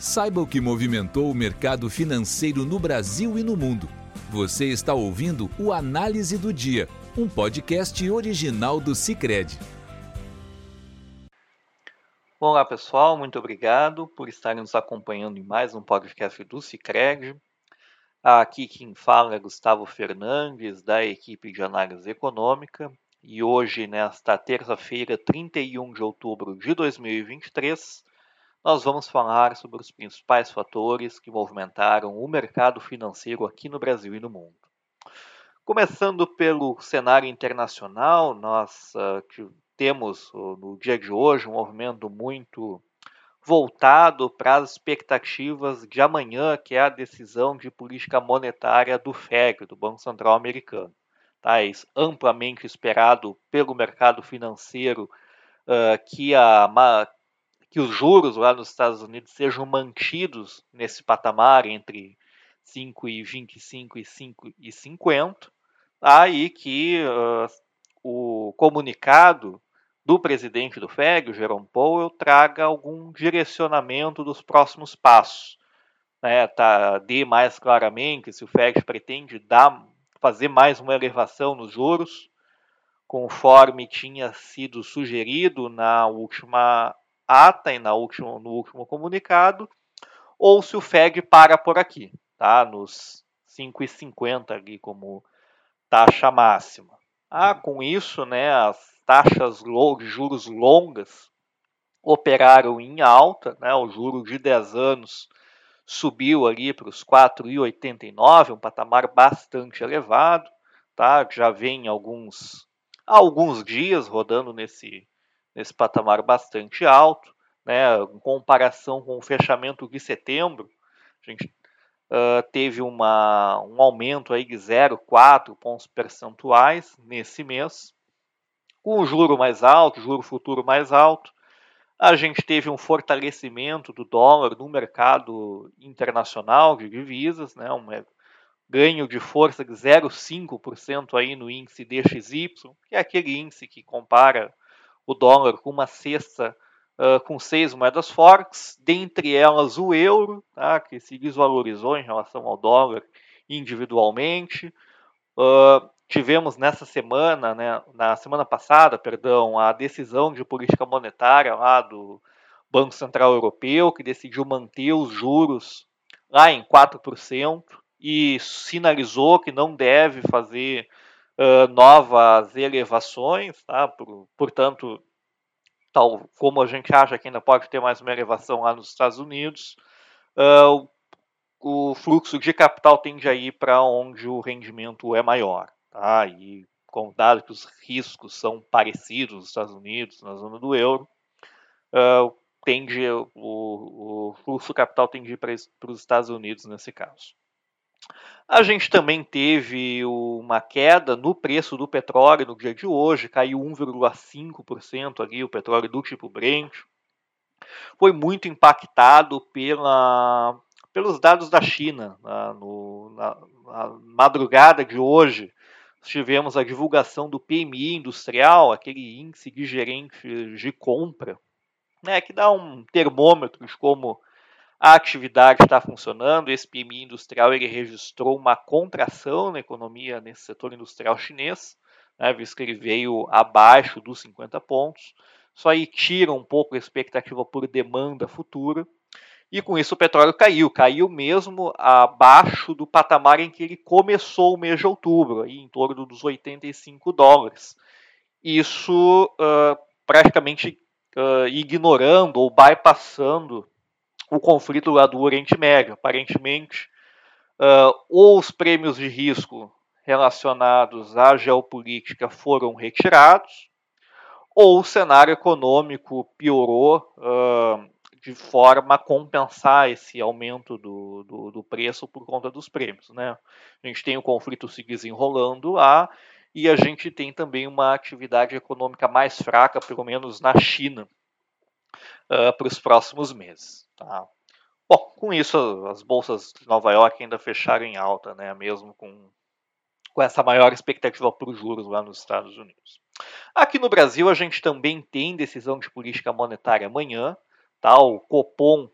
Saiba o que movimentou o mercado financeiro no Brasil e no mundo. Você está ouvindo o Análise do Dia, um podcast original do Cicred. Olá pessoal, muito obrigado por estarem nos acompanhando em mais um podcast do Cicred. Aqui quem fala é Gustavo Fernandes, da equipe de análise econômica, e hoje, nesta terça-feira, 31 de outubro de 2023, nós vamos falar sobre os principais fatores que movimentaram o mercado financeiro aqui no Brasil e no mundo. Começando pelo cenário internacional, nós uh, temos uh, no dia de hoje um movimento muito voltado para as expectativas de amanhã, que é a decisão de política monetária do FED, do Banco Central Americano. Tá? É amplamente esperado pelo mercado financeiro uh, que a que os juros lá nos Estados Unidos sejam mantidos nesse patamar entre 5,25 e 5,50, aí que uh, o comunicado do presidente do FED, o Jerome Powell, traga algum direcionamento dos próximos passos. Né, tá, dê mais claramente se o FED pretende dar, fazer mais uma elevação nos juros, conforme tinha sido sugerido na última ata e na última, no último comunicado, ou se o FED para por aqui, tá? nos 5,50 ali como taxa máxima. Ah, com isso, né, as taxas de juros longas operaram em alta, né, o juro de 10 anos subiu ali para os 4,89, um patamar bastante elevado, tá? Já vem alguns alguns dias rodando nesse nesse patamar bastante alto, né, em comparação com o fechamento de setembro, a gente uh, teve uma, um aumento aí de 0,4 pontos percentuais nesse mês, com o juro mais alto, juro futuro mais alto, a gente teve um fortalecimento do dólar no mercado internacional de divisas, né, um ganho de força de 0,5% aí no índice DXY, que é aquele índice que compara o dólar com uma cesta uh, com seis moedas fortes, dentre elas o euro, tá, que se desvalorizou em relação ao dólar individualmente. Uh, tivemos nessa semana, né, na semana passada, perdão, a decisão de política monetária lá do Banco Central Europeu, que decidiu manter os juros lá em 4% e sinalizou que não deve fazer novas elevações, tá? Por, portanto, tal como a gente acha que ainda pode ter mais uma elevação lá nos Estados Unidos, uh, o, o fluxo de capital tende a ir para onde o rendimento é maior, tá? E com dado que os riscos são parecidos nos Estados Unidos, na zona do euro, uh, tende o, o fluxo capital tende a ir para os Estados Unidos nesse caso. A gente também teve uma queda no preço do petróleo no dia de hoje, caiu 1,5% ali o petróleo do tipo Brent. Foi muito impactado pela, pelos dados da China. Na, no, na, na madrugada de hoje, tivemos a divulgação do PMI industrial, aquele índice de gerente de compra, né, que dá um termômetro de como a atividade está funcionando, esse PMI industrial ele registrou uma contração na economia nesse setor industrial chinês, né, visto que ele veio abaixo dos 50 pontos. Isso aí tira um pouco a expectativa por demanda futura. E com isso o petróleo caiu, caiu mesmo abaixo do patamar em que ele começou o mês de outubro, aí em torno dos 85 dólares. Isso uh, praticamente uh, ignorando ou bypassando o conflito lá do Oriente Médio. Aparentemente, uh, os prêmios de risco relacionados à geopolítica foram retirados, ou o cenário econômico piorou uh, de forma a compensar esse aumento do, do, do, preço por conta dos prêmios. Né? A gente tem o conflito se desenrolando lá e a gente tem também uma atividade econômica mais fraca, pelo menos na China, uh, para os próximos meses. Tá? Bom, com isso as bolsas de Nova York ainda fecharam em alta, né? mesmo com, com essa maior expectativa para os juros lá nos Estados Unidos. Aqui no Brasil a gente também tem decisão de política monetária amanhã, tá? o Copom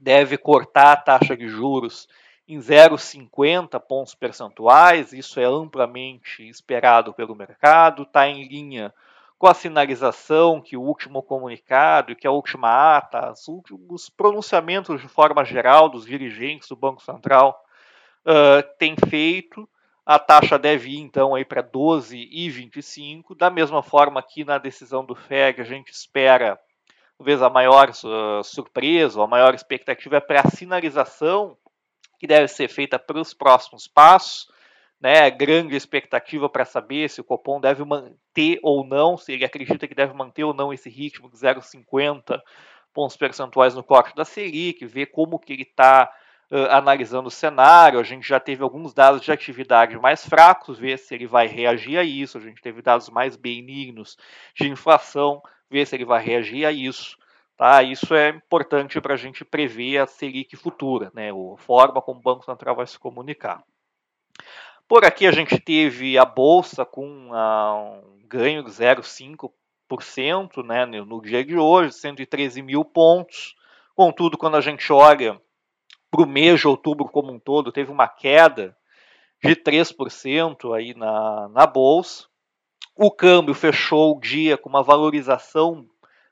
deve cortar a taxa de juros em 0,50 pontos percentuais, isso é amplamente esperado pelo mercado, está em linha com a sinalização que o último comunicado e que a última ata, os últimos pronunciamentos de forma geral dos dirigentes do Banco Central uh, têm feito. A taxa deve ir então aí para 12,25. Da mesma forma que na decisão do FED a gente espera talvez a maior uh, surpresa, a maior expectativa é para a sinalização que deve ser feita para os próximos passos né, grande expectativa para saber se o Copom deve manter ou não, se ele acredita que deve manter ou não esse ritmo de 0,50 pontos percentuais no corte da Selic, ver como que ele está uh, analisando o cenário. A gente já teve alguns dados de atividade mais fracos, ver se ele vai reagir a isso. A gente teve dados mais benignos de inflação, ver se ele vai reagir a isso. Tá? Isso é importante para a gente prever a Selic futura, né? a forma como o Banco Central vai se comunicar. Por aqui a gente teve a bolsa com uh, um ganho de 0,5% né, no dia de hoje, 113 mil pontos. Contudo, quando a gente olha para o mês de outubro como um todo, teve uma queda de 3% aí na, na bolsa. O câmbio fechou o dia com uma valorização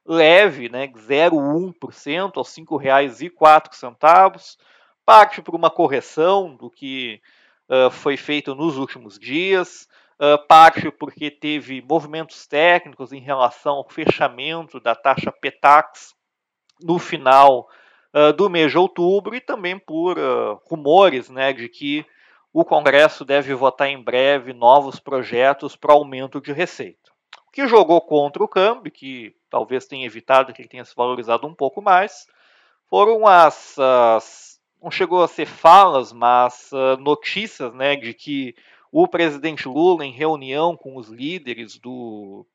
leve, né, 0,1% aos R$ 5,04. Parte por uma correção do que uh, foi feito nos últimos dias, uh, parte porque teve movimentos técnicos em relação ao fechamento da taxa PETAX no final uh, do mês de outubro e também por rumores né, de que o Congresso deve votar em breve novos projetos para aumento de receita. O que jogou contra o câmbio, que talvez tenha evitado que ele tenha se valorizado um pouco mais, foram as, as não chegou a ser falas, mas uh, notícias né, de que o presidente Lula, em reunião com os líderes do,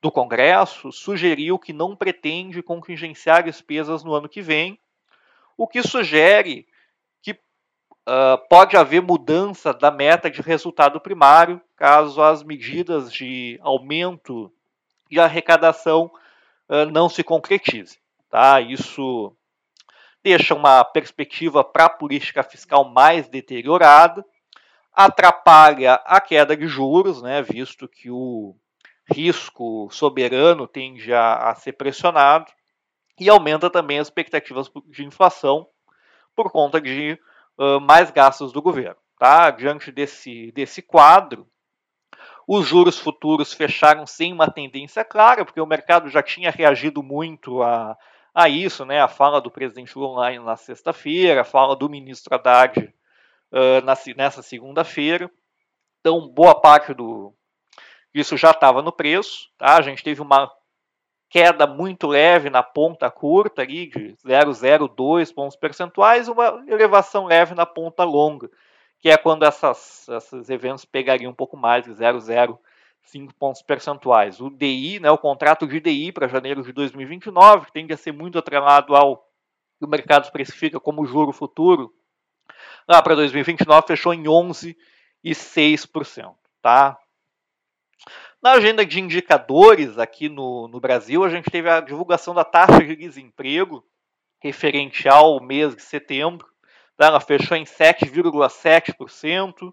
do Congresso, sugeriu que não pretende contingenciar despesas no ano que vem, o que sugere que uh, pode haver mudança da meta de resultado primário caso as medidas de aumento de arrecadação uh, não se concretizem. Tá? Isso deixa uma perspectiva para a política fiscal mais deteriorada, atrapalha a queda de juros, né, visto que o risco soberano tende a, a ser pressionado, e aumenta também as expectativas de inflação por conta de uh, mais gastos do governo. Tá? Diante desse, desse quadro, os juros futuros fecharam sem uma tendência clara, porque o mercado já tinha reagido muito a, a isso, né, a fala do presidente Lula na, sexta-feira, a fala do ministro Haddad uh, na, nessa segunda-feira. Então, boa parte do isso já estava no preço. Tá? A gente teve uma queda muito leve na ponta curta ali de 0,02 pontos percentuais, uma elevação leve na ponta longa, que é quando essas, esses eventos pegariam um pouco mais de 0,0 5 pontos percentuais. O DI, né, o contrato de DI para janeiro de 2029, que tende a ser muito atrelado ao que o mercado especifica como juro futuro, lá para 2029 fechou em 11,6%. Tá? Na agenda de indicadores aqui no, no Brasil, a gente teve a divulgação da taxa de desemprego referente ao mês de setembro. Tá? Ela fechou em 7,7%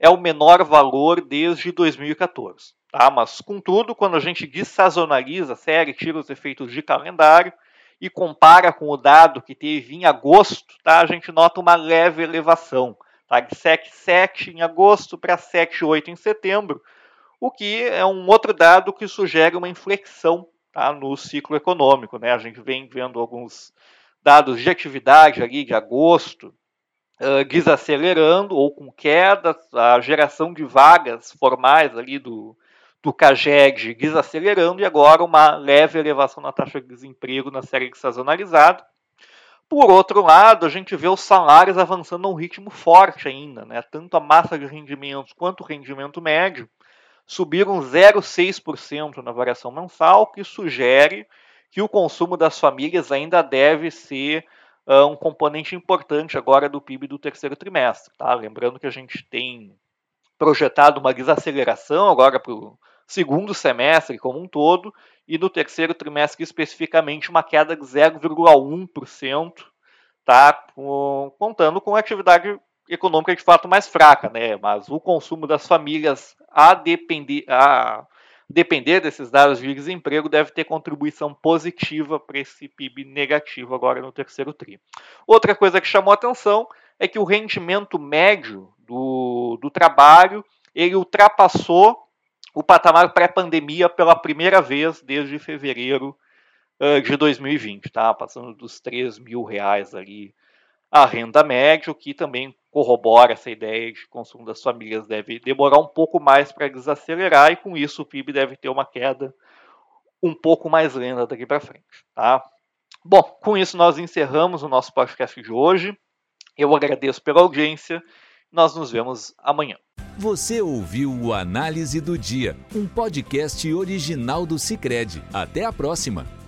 é o menor valor desde 2014. Tá? Mas, contudo, quando a gente dessazonaliza a série, tira os efeitos de calendário e compara com o dado que teve em agosto, tá? a gente nota uma leve elevação. Tá? De 7,7 em agosto para 7,8 em setembro, o que é um outro dado que sugere uma inflexão tá? no ciclo econômico. Né? A gente vem vendo alguns dados de atividade ali de agosto, uh, desacelerando ou com queda, a geração de vagas formais ali do, do CAGED desacelerando e agora uma leve elevação na taxa de desemprego na série sazonalizada. Por outro lado, a gente vê os salários avançando a um ritmo forte ainda, né? tanto a massa de rendimentos quanto o rendimento médio subiram 0,6% na variação mensal, que sugere que o consumo das famílias ainda deve ser uh, um componente importante agora do PIB do terceiro trimestre. Tá? Lembrando que a gente tem projetado uma desaceleração agora para o segundo semestre como um todo, e no terceiro trimestre especificamente uma queda de 0,1% tá? contando com atividade econômica de fato mais fraca, né? Mas o consumo das famílias a depender, a depender desses dados de desemprego deve ter contribuição positiva para esse PIB negativo agora no terceiro tri. Outra coisa que chamou atenção é que o rendimento médio do, do trabalho ele ultrapassou o patamar pré-pandemia pela primeira vez desde fevereiro de 2020, tá? Passando dos 3 mil reais ali a renda média, o que também corrobora essa ideia de que o consumo das famílias deve demorar um pouco mais para desacelerar e com isso o PIB deve ter uma queda um pouco mais lenta daqui para frente, tá? Bom, com isso nós encerramos o nosso podcast de hoje. Eu agradeço pela audiência. Nós nos vemos amanhã. Você ouviu o Análise do Dia, um podcast original do Cicred. Até a próxima.